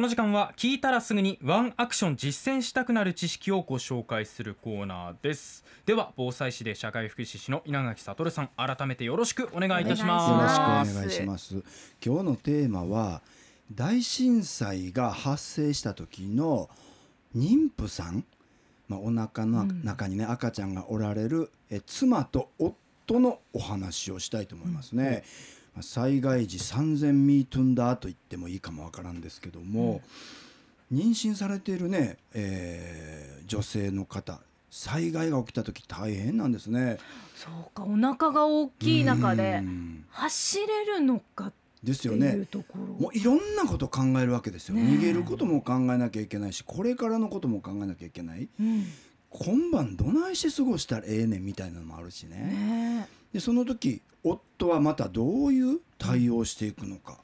この時間は聞いたらすぐにワンアクション実践したくなる知識をご紹介するコーナーです。では防災士で社会福祉士の稲垣悟さん改めてよろしくお願いいたします。よろしくお願いします。今日のテーマは大震災が発生した時の妊婦さん。まあ、お腹の中にね、赤ちゃんがおられるえ妻と夫のお話をしたいと思いますね。うん、災害時3000ミートンだと言ってもいいかもわからんですけども、うん、妊娠されているね、えー、女性の方災害が起きた時大変なんですね。そうかお腹が大きい中で走れるのかですよね。もういろんなこと考えるわけですよ、逃げることも考えなきゃいけないしこれからのことも考えなきゃいけない、うん、今晩どないして過ごしたらええねんみたいなのもあるしね、ね、でその時夫はまたどういう対応していくのか、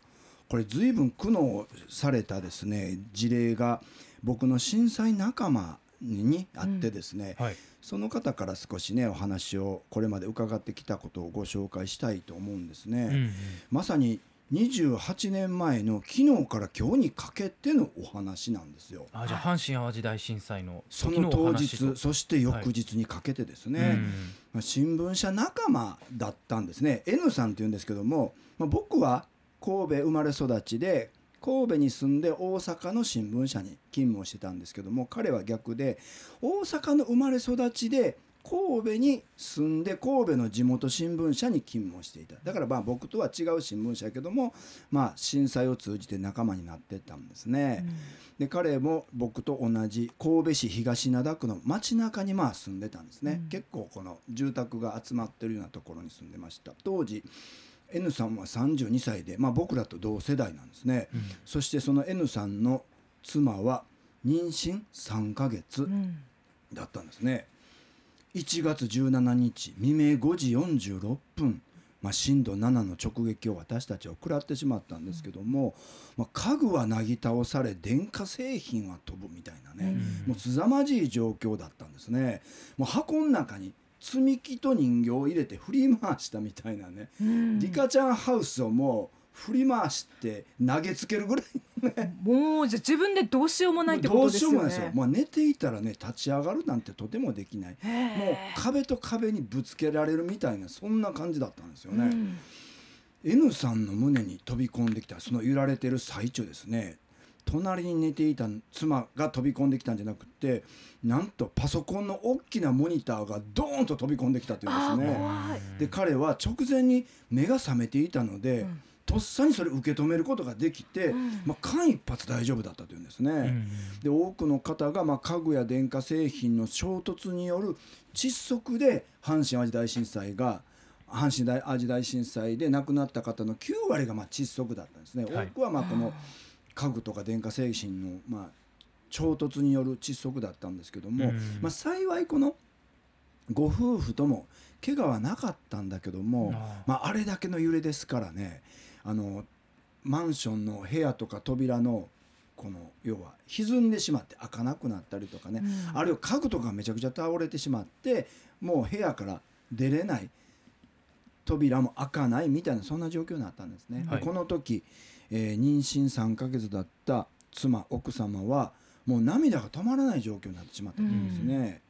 これ随分苦悩されたですね事例が僕の震災仲間にあってですね、うんはい、その方から少しねお話をこれまで伺ってきたことをご紹介したいと思うんですね。うんうん、まさに28年前の昨日から今日にかけてのお話なんですよ。あじゃあ阪神・淡路大震災のその当日そして翌日にかけてですね、はい、まあ、新聞社仲間だったんですね。N さんっていうんですけども、まあ、僕は神戸生まれ育ちで神戸に住んで大阪の新聞社に勤務をしてたんですけども彼は逆で大阪の生まれ育ちで神戸に住んで神戸の地元新聞社に勤務をしていた。だからまあ僕とは違う新聞社やけども、まあ、震災を通じて仲間になってったんですね、うん、で彼も僕と同じ神戸市東灘区の街中にまあ住んでたんですね、うん、結構この住宅が集まってるようなところに住んでました。当時 N さんは32歳で、まあ、僕らと同世代なんですね、うん、そしてその N さんの妻は妊娠3ヶ月だったんですね、1月17日未明5時46分、まあ、震度7の直撃を私たちは食らってしまったんですけども、まあ、家具はなぎ倒され電化製品は飛ぶみたいなね、もう凄まじい状況だったんですね。もう箱の中に積み木と人形を入れて振り回したみたいなね、リカちゃんハウスをもう振り回して投げつけるぐらい、ね、もうじゃ自分でどうしようもないってことですよね。どうしようもないですよ。まあ寝ていたらね立ち上がるなんてとてもできない。もう壁と壁にぶつけられるみたいなそんな感じだったんですよね。うん、N さんの胸に飛び込んできたその揺られてる最中ですね。隣に寝ていた妻が飛び込んできたんじゃなくてなんとパソコンの大きなモニターがドーンと飛び込んできたというんですね。で彼は直前に目が覚めていたので、うんとっさにそれ受け止めることができて、うん、まあ、間一髪大丈夫だったというんですね。うん、で多くの方がまあ家具や電化製品の衝突による窒息で阪神・淡路大震災が阪神大淡路大震災で亡くなった方の9割がまあ窒息だったんですね。はい、多くはまあこの家具とか電化製品のまあ衝突による窒息だったんですけども、うん、まあ、幸いこのご夫婦とも怪我はなかったんだけどもまあ、あれだけの揺れですからねあのマンションの部屋とか扉のこの要は歪んでしまって開かなくなったりとかね、うん、あるいは家具とかめちゃくちゃ倒れてしまってもう部屋から出れない扉も開かないみたいなそんな状況になったんですね。はい、この時、えー、妊娠3ヶ月だった妻奥様はもう涙が止まらない状況になってしまったんですね。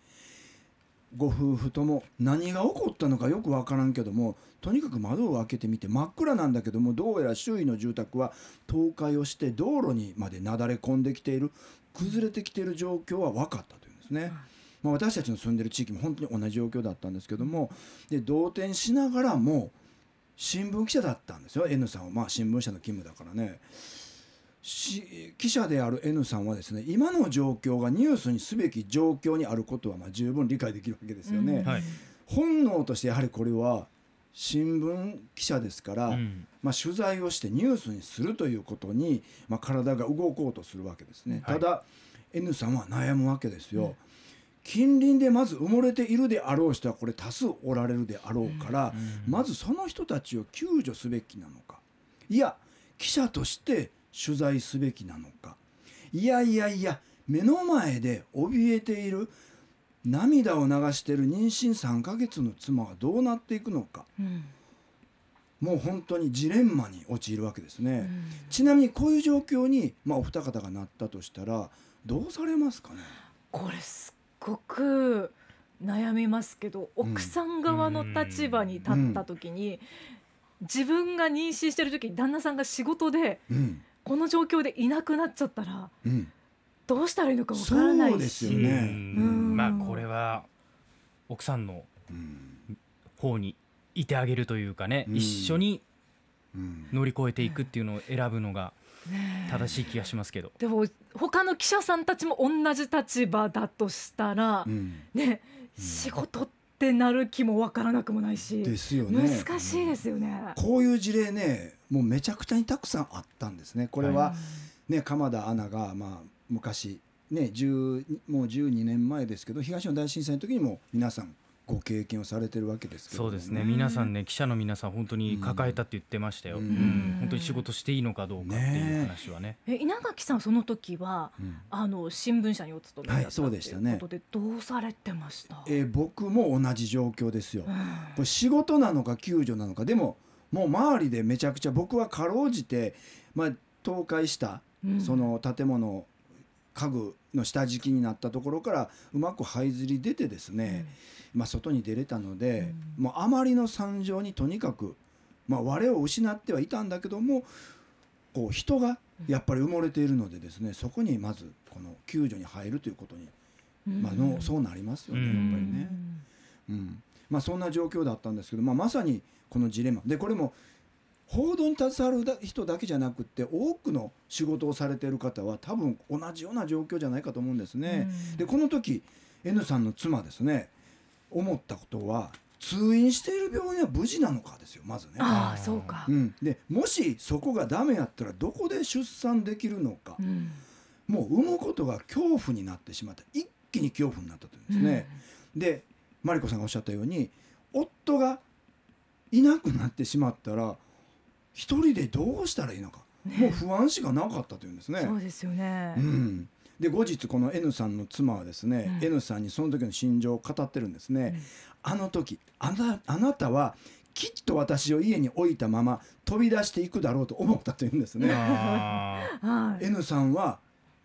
ご夫婦とも何が起こったのかよく分からんけどもとにかく窓を開けてみて真っ暗なんだけどもどうやら周囲の住宅は倒壊をして道路にまでなだれ込んできている崩れてきている状況は分かったというんですね。まあ、私たちの住んでる地域も本当に同じ状況だったんですけどもで動転しながらも新聞記者だったんですよ N さんは、まあ、新聞社の勤務だからね。記者である N さんはですね今の状況がニュースにすべき状況にあることはまあ十分理解できるわけですよね。うん。はい、本能としてやはりこれは新聞記者ですから、うん、まあ、取材をしてニュースにするということに、まあ、体が動こうとするわけですね。ただ、はい、N さんは悩むわけですよ。うん。近隣でまず埋もれているであろう人はこれ多数おられるであろうから、まずその人たちを救助すべきなのか。いや記者として取材すべきなのか。いやいやいや目の前で怯えている涙を流している妊娠3ヶ月の妻はどうなっていくのか、うん、もう本当にジレンマに陥るわけですね、ちなみにこういう状況に、まあ、お二方がなったとしたらどうされますかね？これすっごく悩みますけど、奥さん側の立場に立った時に、自分が妊娠してる時に旦那さんが仕事で、うんこの状況でいなくなっちゃったらうん。どうしたらいいのかわからないし。そうですよね。うん。まあこれは奥さんのうん。方にいてあげるというかね、うん。一緒にうん。乗り越えていくっていうのを選ぶのが正しい気がしますけど。でも他の記者さんたちも同じ立場だとしたら、うん。ね仕事ってなる気もわからなくもないし、ですよね。難しいですよね。こういう事例ねもうめちゃくちゃにたくさんあったんですね。これは、ね鎌田アナがまあ昔ね10もう12年前ですけど東日本大震災の時にも皆さんご経験をされてるわけですけどもそうですね。皆さんね記者の皆さん本当に抱えたって言ってましたよ、ううん。ん本当に仕事していいのかどうかっていう話はね。え稲垣さんその時はうん。あの新聞社にお勤めだったはいそうでしたね。ということでどうされてました？えー僕も同じ状況ですよ。うん。これ仕事なのか救助なのかでももう周りでめちゃくちゃ僕はかろうじて、まあ、倒壊したうん。その建物家具の下敷きになったところからうまく這いずり出てですね、まあ、外に出れたので、うん。もうあまりの惨状にとにかく、まあ、我を失ってはいたんだけどもこう人がやっぱり埋もれているのでですねそこにまずこの救助に入るということに、うん。まあ、のそうなりますよね、うんやっぱりね。うんまあ、そんな状況だったんですけど、まあ、まさにこのジレンマでこれも報道に携わるだ人だけじゃなくって多くの仕事をされている方は多分同じような状況じゃないかと思うんですね。うんでこの時 N さんの妻ですね思ったことは通院している病院は無事なのかですよまずね。ああそうかう。ん、でもしそこがダメやったらどこで出産できるのか、うんもう産むことが恐怖になってしまった一気に恐怖になったというんですね。でマリコさんがおっしゃったように夫がいなくなってしまったら一人でどうしたらいいのか、もう不安しかなかったというんですね。そうですよね。うん、で後日この N さんの妻はですね、うん N さんにその時の心情を語ってるんですね。うんあの時あなあなたはきっと私を家に置いたまま飛び出していくだろうと思ったというんですね。N さんは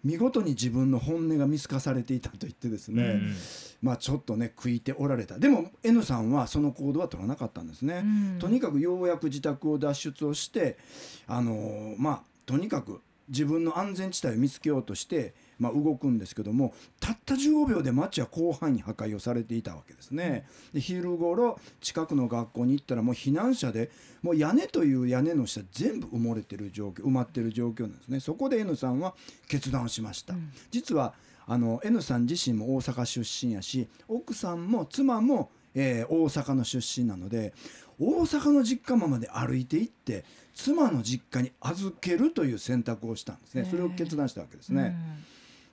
見事に自分の本音が見透かされていたと言ってですーね、うん。まあちょっとね悔いておられた。でも N さんはその行動は取らなかったんですね、うん。とにかくようやく自宅を脱出をしてあのーまあとにかく自分の安全地帯を見つけようとして、まあ、動くんですけどもたった15秒で街は広範囲に破壊をされていたわけですね。で昼頃近くの学校に行ったらもう避難者でもう屋根という屋根の下全部埋もれてる状況埋まってる状況なんですね。そこで N さんは決断をしました。うん実はあの N さん自身も大阪出身やし奥さんも妻も、えー大阪の出身なので大阪の実家まで歩いて行って妻の実家に預けるという選択をしたんですねそれを決断したわけですね。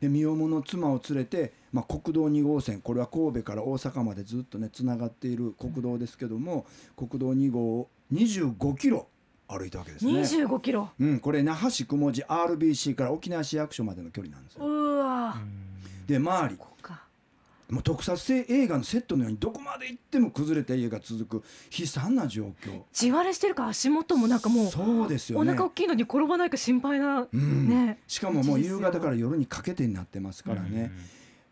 で身重の妻を連れて、まあ、国道2号線これは神戸から大阪までずっとねつながっている国道ですけども国道2号を25キロ歩いたわけですうん。ね。二十五キロ。うん、これ那覇市雲寺 RBC から沖縄市役所までの距離なんですよ。うわ。で周り。もう特撮性映画のセットのようにどこまで行っても崩れた家が続く。悲惨な状況。地割れしてるから足元もなんかもうそうですよね。お腹大きいのに転ばないか心配なうん。ね。しかももう夕方から夜にかけてになってますからね、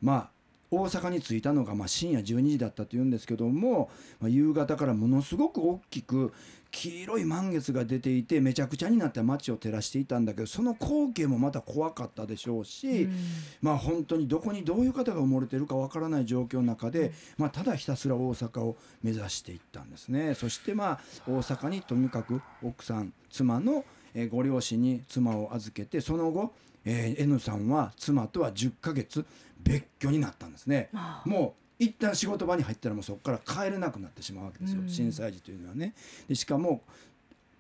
まあ大阪に着いたのがまあ深夜12時だったというんですけども、まあ、夕方からものすごく大きく黄色い満月が出ていてめちゃくちゃになった街を照らしていたんだけどその光景もまた怖かったでしょうし、うん。まあ本当にどこにどういう方が埋もれてるかわからない状況の中で、まあ、ただひたすら大阪を目指していったんですね。そしてまあ大阪にとにかく奥さん妻のえーご両親に妻を預けてその後、えー N さんは妻とは10ヶ月別居になったんですね。もう一旦仕事場に入ったらもうそこから帰れなくなってしまうわけですよ、うん。震災時というのはね。でしかも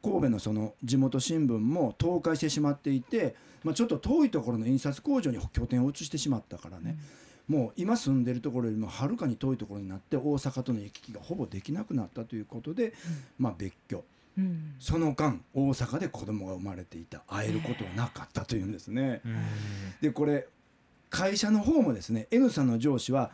神戸のその地元新聞も倒壊してしまっていて、まあ、ちょっと遠いところの印刷工場に拠点を移してしまったからね、もう今住んでるところよりもはるかに遠いところになって大阪との行き来がほぼできなくなったということで、まあ、別居。うん。その間大阪で子供が生まれていた。会えることはなかったというんですね。うん。でこれ会社の方もですね N さんの上司は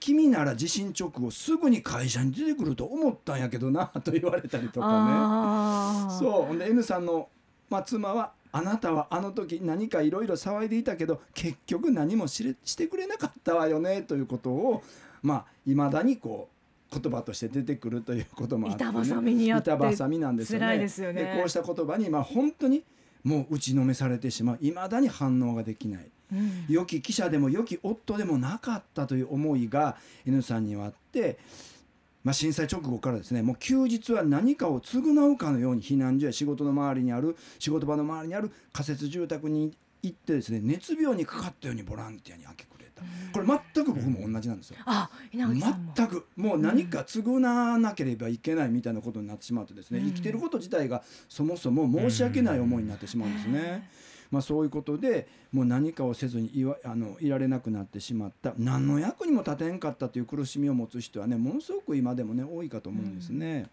君なら地震直後すぐに会社に出てくると思ったんやけどなと言われたりとかね。そう。ほんで N さんの、まあ、妻はあなたはあの時何かいろいろ騒いでいたけど結局何もしれしてくれなかったわよねということをまあいまだにこう言葉として出てくるということもあって、ね、板挟みにあって板挟みなんですよね。辛いですよね。こうした言葉にまあ本当にもう打ちのめされてしまう。いまだに反応ができない。うん。良き記者でも良き夫でもなかったという思いが N さんにはあって、まあ、震災直後からですねもう休日は何かを償うかのように避難所や仕事の周りにある仕事場の周りにある仮設住宅に行ってですね熱病にかかったようにボランティアに明け暮れた。これ全く僕も同じなんですよ。全くもう何か償わなければいけないみたいなことになってしまってですね、うん。生きてること自体がそもそも申し訳ない思いになってしまうんですね。まあ、そういうことでもう何かをせずにいわあのいられなくなってしまった何の役にも立てんかったという苦しみを持つ人はねものすごく今でもね多いかと思うんですね。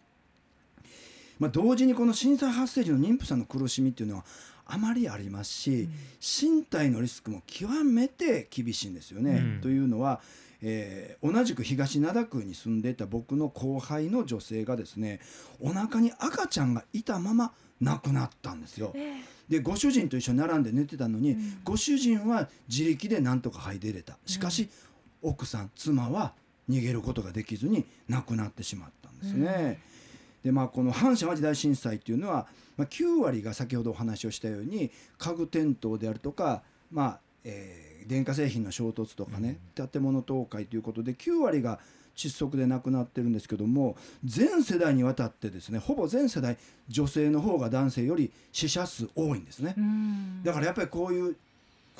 まあ、同時にこの震災発生時の妊婦さんの苦しみっていうのはあまりありますし、身体のリスクも極めて厳しいんですよね。うんというのは、えー同じく東灘区に住んでいた僕の後輩の女性がですねお腹に赤ちゃんがいたまま亡くなったんですよ。えでご主人と一緒に並んで寝てたのに、うん。ご主人は自力でなんとか這い出れた。しかし、奥さん妻は逃げることができずに亡くなってしまったんですね。でまあこの阪神・淡路大震災っていうのは、まあ、9割が先ほどお話をしたように家具転倒であるとか、まあえー電化製品の衝突とかね、建物倒壊ということで9割が窒息で亡くなってるんですけども全世代にわたってですねほぼ全世代女性の方が男性より死者数多いんですね。うんだからやっぱりこういう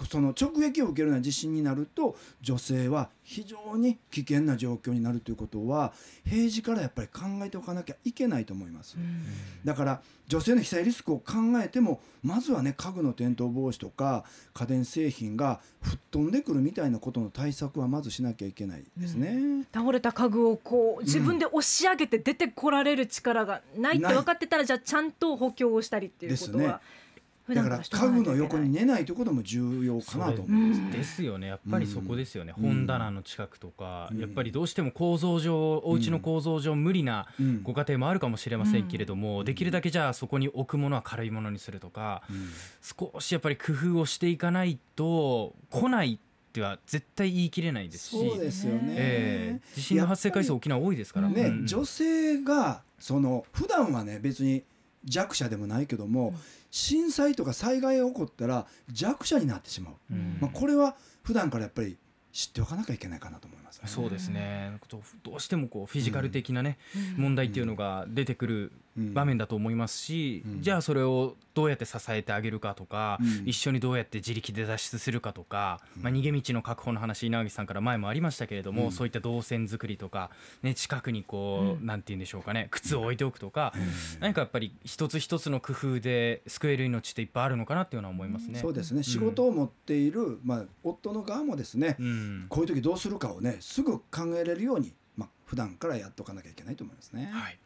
その直撃を受けるような地震になると女性は非常に危険な状況になるということは平時からやっぱり考えておかなきゃいけないと思います。うん。だから女性の被災リスクを考えてもまずはね家具の転倒防止とか家電製品が吹っ飛んでくるみたいなことの対策はまずしなきゃいけないですね。倒れた家具をこう自分で押し上げて出てこられる力がないって分かってたらじゃあちゃんと補強をしたりっていうことですね。は普だから家具の横に寝ないということも重要かなと思います。うん。ですよね。やっぱりそこですよね、うん。本棚の近くとか、うん。やっぱりどうしても構造上お家の構造上無理なうん。ご家庭もあるかもしれませんけれども、うん。できるだけじゃあそこに置くものは軽いものにするとかうん。少しやっぱり工夫をしていかないと来ないっては絶対言い切れないですし。そうですよね。ええ。地震の発生回数沖縄多いですから。ね、うん女性がその普段はね別に弱者でもないけども、震災とか災害が起こったら弱者になってしまう、うん。まあ、これは普段からやっぱり知っておかなきゃいけないかなと思います、そうですね。どうしてもこうフィジカル的なね、うん。問題っていうのが出てくるうん場面だと思いますし、うん。じゃあそれをどうやって支えてあげるかとか、うん。一緒にどうやって自力で脱出するかとか、うん。まあ、逃げ道の確保の話稲垣さんから前もありましたけれども、うん。そういった動線作りとか、ね、近くにこう、うん。なんて言うんでしょうかね靴を置いておくとか、うん。何かやっぱり一つ一つの工夫で救える命っていっぱいあるのかなっていうのは思いますね。そうですね、ん。仕事を持っている、まあ、夫の側もですね、うん。こういう時どうするかをねすぐ考えれるように、まあ普段からやっておかなきゃいけないと思いますね。はい、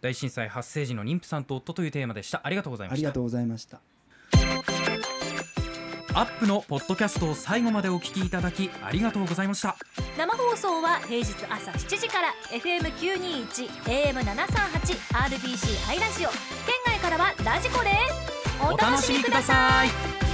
大震災発生時の妊婦さんと夫というテーマでした。ありがとうございました。ありがとうございました。アップのポッドキャストを最後までお聞きいただきありがとうございました。生放送は平日朝7時から FM921 AM738 RBC ハイラジオ。県外からはラジコですお楽しみください